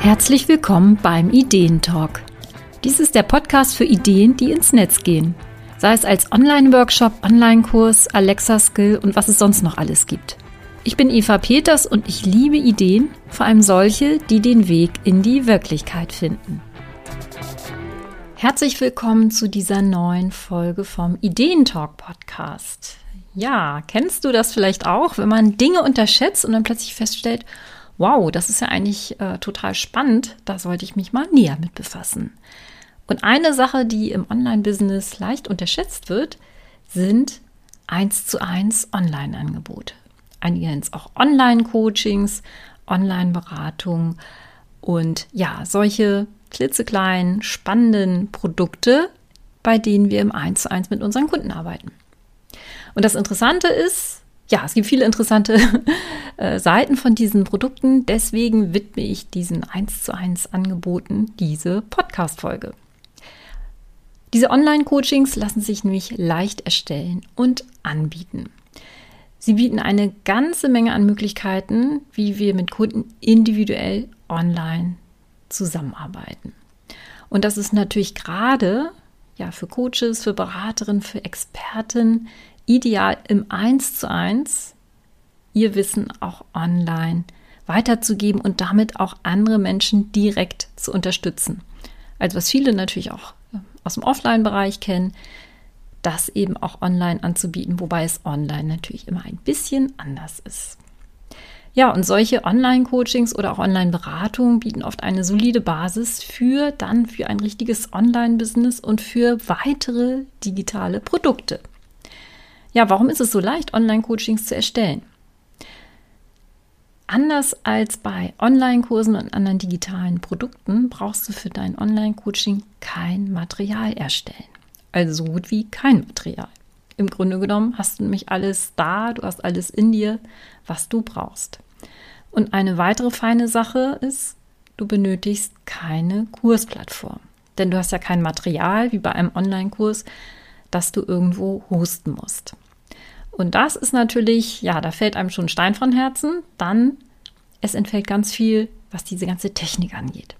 Herzlich willkommen beim Ideentalk. Dies ist der Podcast für Ideen, die ins Netz gehen. Sei es als Online-Workshop, Online-Kurs, Alexa-Skill und was es sonst noch alles gibt. Ich bin Eva Peters und ich liebe Ideen, vor allem solche, die den Weg in die Wirklichkeit finden. Herzlich willkommen zu dieser neuen Folge vom Ideentalk Podcast. Ja, kennst du das vielleicht auch, wenn man Dinge unterschätzt und dann plötzlich feststellt, wow, das ist ja eigentlich äh, total spannend, da sollte ich mich mal näher mit befassen. Und eine Sache, die im Online-Business leicht unterschätzt wird, sind eins zu eins Online-Angebote. Einige nennen es auch Online-Coachings, Online-Beratung und ja, solche klitzekleinen, spannenden Produkte, bei denen wir im 1 zu 1 mit unseren Kunden arbeiten. Und das Interessante ist, ja, es gibt viele interessante äh, Seiten von diesen Produkten. Deswegen widme ich diesen 1 zu 1 Angeboten diese Podcast-Folge. Diese Online-Coachings lassen sich nämlich leicht erstellen und anbieten. Sie bieten eine ganze Menge an Möglichkeiten, wie wir mit Kunden individuell online zusammenarbeiten. Und das ist natürlich gerade ja, für Coaches, für Beraterinnen, für Experten ideal im Eins zu eins ihr Wissen auch online weiterzugeben und damit auch andere Menschen direkt zu unterstützen. Also was viele natürlich auch äh, aus dem Offline-Bereich kennen, das eben auch online anzubieten, wobei es online natürlich immer ein bisschen anders ist. Ja, und solche Online-Coachings oder auch Online-Beratungen bieten oft eine solide Basis für dann für ein richtiges Online-Business und für weitere digitale Produkte. Ja, warum ist es so leicht, Online-Coachings zu erstellen? Anders als bei Online-Kursen und anderen digitalen Produkten brauchst du für dein Online-Coaching kein Material erstellen. Also so gut wie kein Material. Im Grunde genommen hast du nämlich alles da, du hast alles in dir, was du brauchst. Und eine weitere feine Sache ist, du benötigst keine Kursplattform. Denn du hast ja kein Material wie bei einem Online-Kurs, das du irgendwo hosten musst. Und das ist natürlich, ja, da fällt einem schon ein Stein von Herzen. Dann, es entfällt ganz viel, was diese ganze Technik angeht.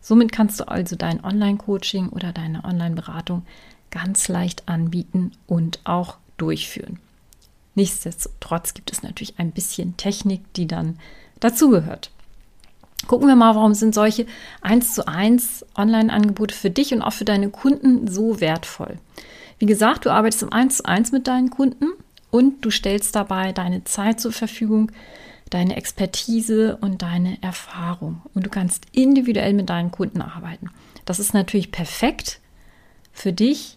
Somit kannst du also dein Online-Coaching oder deine Online-Beratung ganz leicht anbieten und auch durchführen. Nichtsdestotrotz gibt es natürlich ein bisschen Technik, die dann dazugehört. Gucken wir mal, warum sind solche 1 zu 1 Online-Angebote für dich und auch für deine Kunden so wertvoll? Wie gesagt, du arbeitest im 1 zu 1 mit deinen Kunden und du stellst dabei deine Zeit zur Verfügung, deine Expertise und deine Erfahrung. Und du kannst individuell mit deinen Kunden arbeiten. Das ist natürlich perfekt für dich,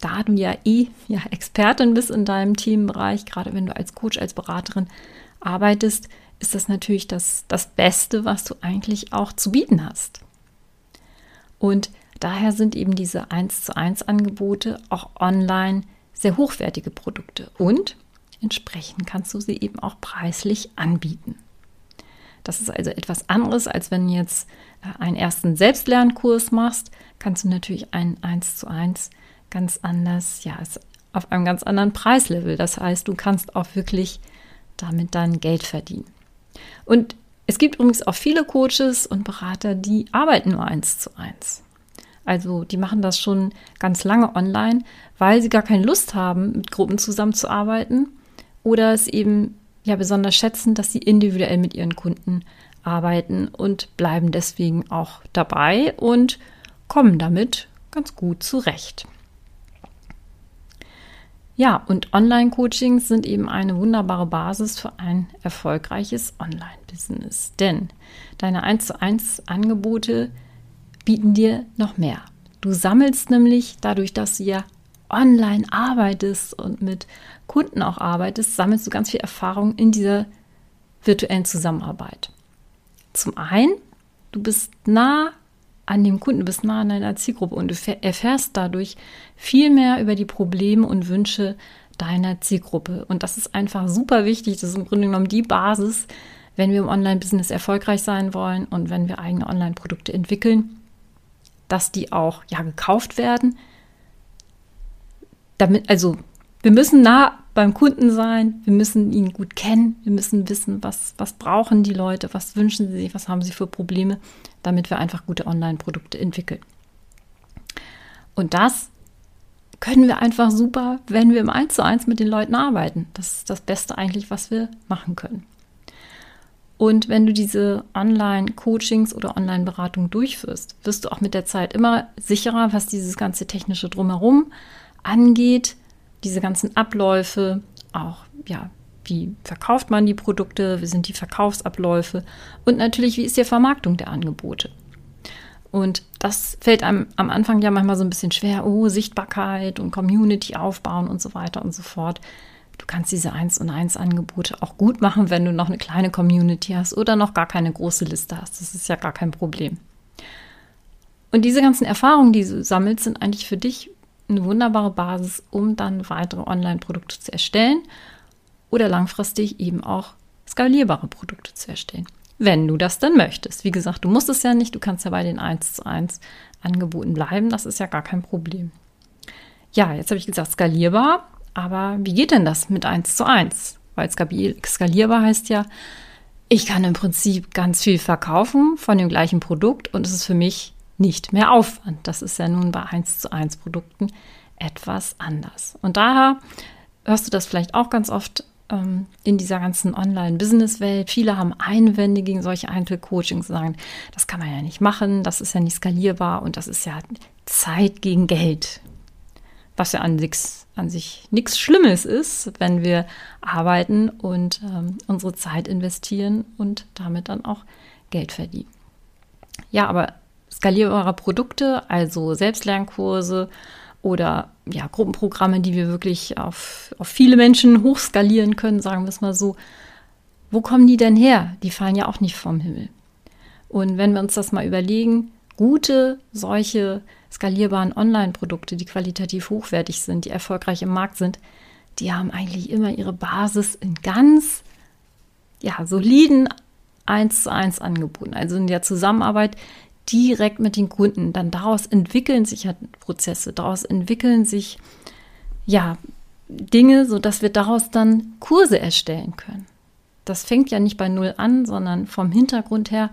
da du ja eh ja, Expertin bist in deinem Themenbereich, gerade wenn du als Coach, als Beraterin arbeitest, ist das natürlich das, das Beste, was du eigentlich auch zu bieten hast. Und daher sind eben diese 1 zu 1 Angebote auch online sehr hochwertige Produkte und entsprechend kannst du sie eben auch preislich anbieten. Das ist also etwas anderes, als wenn du jetzt äh, einen ersten Selbstlernkurs machst, kannst du natürlich einen 1 zu 1 ganz anders, ja, auf einem ganz anderen Preislevel. Das heißt, du kannst auch wirklich damit dann Geld verdienen. Und es gibt übrigens auch viele Coaches und Berater, die arbeiten nur 1 zu 1. Also die machen das schon ganz lange online, weil sie gar keine Lust haben, mit Gruppen zusammenzuarbeiten oder es eben ja besonders schätzen, dass sie individuell mit ihren Kunden arbeiten und bleiben deswegen auch dabei und kommen damit ganz gut zurecht. Ja, und Online-Coachings sind eben eine wunderbare Basis für ein erfolgreiches Online-Business. Denn deine 1 zu 1 Angebote bieten dir noch mehr. Du sammelst nämlich dadurch, dass du ja online arbeitest und mit Kunden auch arbeitest, sammelst du ganz viel Erfahrung in dieser virtuellen Zusammenarbeit. Zum einen, du bist nah an dem Kunden, du bist nah an deiner Zielgruppe und du erfährst dadurch viel mehr über die Probleme und Wünsche deiner Zielgruppe. Und das ist einfach super wichtig. Das ist im Grunde genommen die Basis, wenn wir im Online-Business erfolgreich sein wollen und wenn wir eigene Online-Produkte entwickeln dass die auch ja gekauft werden. Damit, also wir müssen nah beim Kunden sein, wir müssen ihn gut kennen, wir müssen wissen, was, was brauchen die Leute, was wünschen sie sich, was haben sie für Probleme, damit wir einfach gute Online-Produkte entwickeln. Und das können wir einfach super, wenn wir im Eins zu eins mit den Leuten arbeiten. Das ist das Beste eigentlich, was wir machen können. Und wenn du diese Online-Coachings oder Online-Beratung durchführst, wirst du auch mit der Zeit immer sicherer, was dieses ganze technische Drumherum angeht, diese ganzen Abläufe, auch ja, wie verkauft man die Produkte, wie sind die Verkaufsabläufe und natürlich, wie ist die Vermarktung der Angebote. Und das fällt einem am Anfang ja manchmal so ein bisschen schwer. Oh, Sichtbarkeit und Community aufbauen und so weiter und so fort. Du kannst diese 1 und 1 Angebote auch gut machen, wenn du noch eine kleine Community hast oder noch gar keine große Liste hast. Das ist ja gar kein Problem. Und diese ganzen Erfahrungen, die du sammelst, sind eigentlich für dich eine wunderbare Basis, um dann weitere Online-Produkte zu erstellen oder langfristig eben auch skalierbare Produkte zu erstellen. Wenn du das dann möchtest. Wie gesagt, du musst es ja nicht, du kannst ja bei den 1 zu 1 Angeboten bleiben, das ist ja gar kein Problem. Ja, jetzt habe ich gesagt, skalierbar, aber wie geht denn das mit 1 zu 1? Weil skalierbar heißt ja, ich kann im Prinzip ganz viel verkaufen von dem gleichen Produkt und es ist für mich nicht mehr Aufwand. Das ist ja nun bei 1 zu 1 Produkten etwas anders. Und daher hörst du das vielleicht auch ganz oft ähm, in dieser ganzen Online-Business-Welt. Viele haben Einwände gegen solche Einzelcoachings und sagen, das kann man ja nicht machen, das ist ja nicht skalierbar und das ist ja Zeit gegen Geld. Was ja an, nix, an sich nichts Schlimmes ist, wenn wir arbeiten und ähm, unsere Zeit investieren und damit dann auch Geld verdienen. Ja, aber skalierbare Produkte, also Selbstlernkurse oder ja, Gruppenprogramme, die wir wirklich auf, auf viele Menschen hochskalieren können, sagen wir es mal so. Wo kommen die denn her? Die fallen ja auch nicht vom Himmel. Und wenn wir uns das mal überlegen, gute solche skalierbaren Online-Produkte, die qualitativ hochwertig sind, die erfolgreich im Markt sind, die haben eigentlich immer ihre Basis in ganz ja, soliden 1 zu 1 Angeboten, also in der Zusammenarbeit direkt mit den Kunden. Dann daraus entwickeln sich ja Prozesse, daraus entwickeln sich ja Dinge, sodass wir daraus dann Kurse erstellen können. Das fängt ja nicht bei Null an, sondern vom Hintergrund her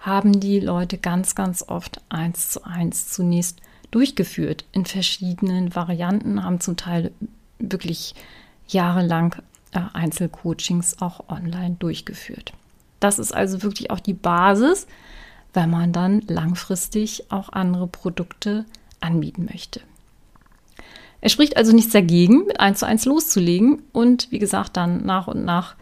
haben die Leute ganz, ganz oft eins zu eins zunächst durchgeführt in verschiedenen Varianten, haben zum Teil wirklich jahrelang äh, Einzelcoachings auch online durchgeführt. Das ist also wirklich auch die Basis, wenn man dann langfristig auch andere Produkte anbieten möchte. Es spricht also nichts dagegen, mit 1 zu 1 loszulegen und wie gesagt dann nach und nach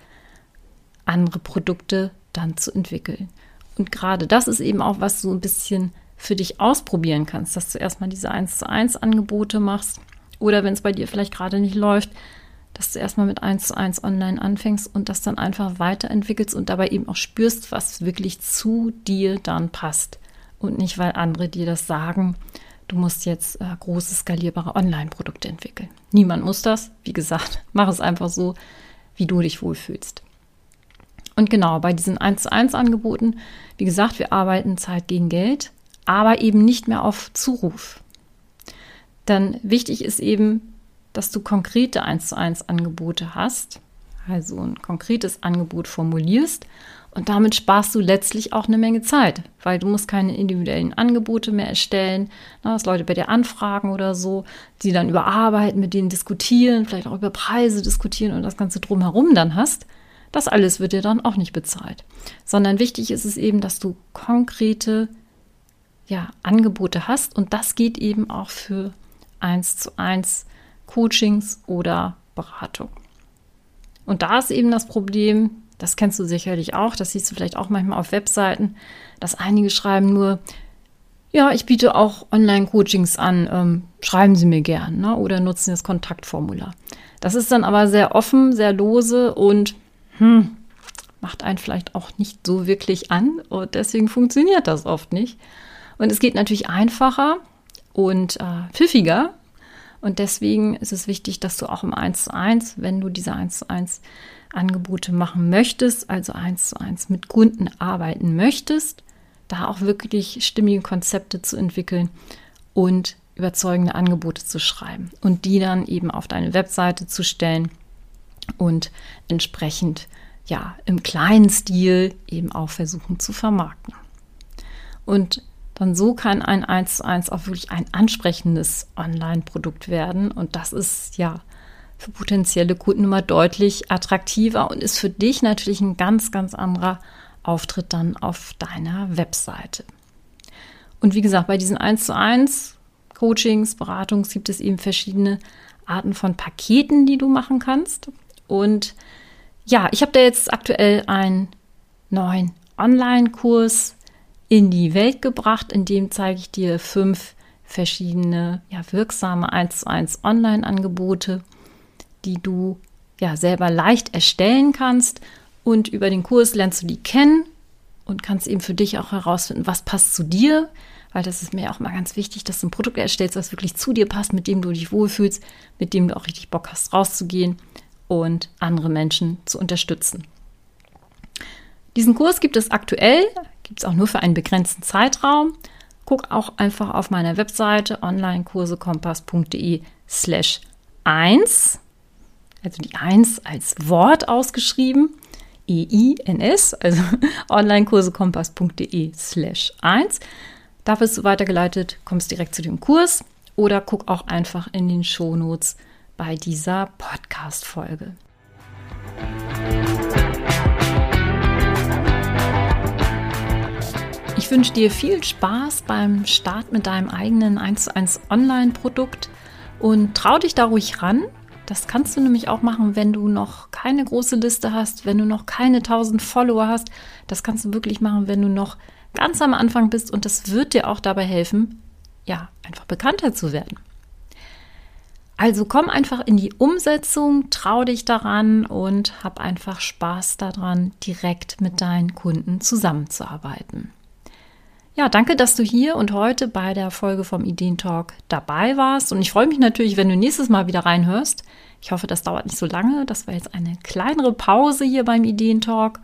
andere Produkte dann zu entwickeln. Und gerade das ist eben auch, was du ein bisschen für dich ausprobieren kannst, dass du erstmal diese 1 zu 1 Angebote machst oder wenn es bei dir vielleicht gerade nicht läuft, dass du erstmal mit 1 zu 1 online anfängst und das dann einfach weiterentwickelst und dabei eben auch spürst, was wirklich zu dir dann passt. Und nicht, weil andere dir das sagen, du musst jetzt äh, große skalierbare Online-Produkte entwickeln. Niemand muss das. Wie gesagt, mach es einfach so, wie du dich wohlfühlst. Und genau, bei diesen 1 zu 1 Angeboten, wie gesagt, wir arbeiten Zeit gegen Geld, aber eben nicht mehr auf Zuruf. Denn wichtig ist eben, dass du konkrete 1 zu 1 Angebote hast, also ein konkretes Angebot formulierst und damit sparst du letztlich auch eine Menge Zeit, weil du musst keine individuellen Angebote mehr erstellen, na, dass Leute bei dir anfragen oder so, die dann überarbeiten, mit denen diskutieren, vielleicht auch über Preise diskutieren und das Ganze drumherum dann hast. Das alles wird dir dann auch nicht bezahlt, sondern wichtig ist es eben, dass du konkrete ja, Angebote hast und das geht eben auch für 1 zu 1 Coachings oder Beratung. Und da ist eben das Problem, das kennst du sicherlich auch, das siehst du vielleicht auch manchmal auf Webseiten, dass einige schreiben nur, ja, ich biete auch Online-Coachings an, ähm, schreiben Sie mir gern ne? oder nutzen das Kontaktformular. Das ist dann aber sehr offen, sehr lose und hm, macht einen vielleicht auch nicht so wirklich an und deswegen funktioniert das oft nicht. Und es geht natürlich einfacher und äh, pfiffiger, und deswegen ist es wichtig, dass du auch im 1 zu 1, wenn du diese 1 zu 1 Angebote machen möchtest, also 1 zu 1 mit Kunden arbeiten möchtest, da auch wirklich stimmige Konzepte zu entwickeln und überzeugende Angebote zu schreiben und die dann eben auf deine Webseite zu stellen und entsprechend ja im kleinen Stil eben auch versuchen zu vermarkten. Und dann so kann ein 1 zu 1 auch wirklich ein ansprechendes Online-Produkt werden. Und das ist ja für potenzielle Kunden immer deutlich attraktiver und ist für dich natürlich ein ganz, ganz anderer Auftritt dann auf deiner Webseite. Und wie gesagt, bei diesen 1 zu 1 Coachings, Beratungs gibt es eben verschiedene Arten von Paketen, die du machen kannst. Und ja, ich habe da jetzt aktuell einen neuen Online-Kurs in die Welt gebracht. In dem zeige ich dir fünf verschiedene, ja, wirksame 1 zu 1 Online-Angebote, die du ja selber leicht erstellen kannst. Und über den Kurs lernst du die kennen und kannst eben für dich auch herausfinden, was passt zu dir, weil das ist mir auch mal ganz wichtig, dass du ein Produkt erstellst, was wirklich zu dir passt, mit dem du dich wohlfühlst, mit dem du auch richtig Bock hast, rauszugehen und andere Menschen zu unterstützen. Diesen Kurs gibt es aktuell, gibt es auch nur für einen begrenzten Zeitraum. Guck auch einfach auf meiner Webseite onlinekursekompass.de slash 1, also die 1 als Wort ausgeschrieben, E-I-N-S, also onlinekursekompass.de slash 1. Da wirst du weitergeleitet, kommst direkt zu dem Kurs oder guck auch einfach in den Shownotes bei dieser Podcast-Folge. Ich wünsche dir viel Spaß beim Start mit deinem eigenen 1 zu 1 Online-Produkt und trau dich da ruhig ran. Das kannst du nämlich auch machen, wenn du noch keine große Liste hast, wenn du noch keine 1000 Follower hast. Das kannst du wirklich machen, wenn du noch ganz am Anfang bist und das wird dir auch dabei helfen, ja, einfach bekannter zu werden. Also komm einfach in die Umsetzung, trau dich daran und hab einfach Spaß daran, direkt mit deinen Kunden zusammenzuarbeiten. Ja, danke, dass du hier und heute bei der Folge vom Ideentalk dabei warst. Und ich freue mich natürlich, wenn du nächstes Mal wieder reinhörst. Ich hoffe, das dauert nicht so lange. Das war jetzt eine kleinere Pause hier beim Ideentalk.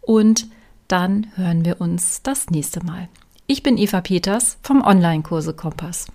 Und dann hören wir uns das nächste Mal. Ich bin Eva Peters vom Online-Kurse Kompass.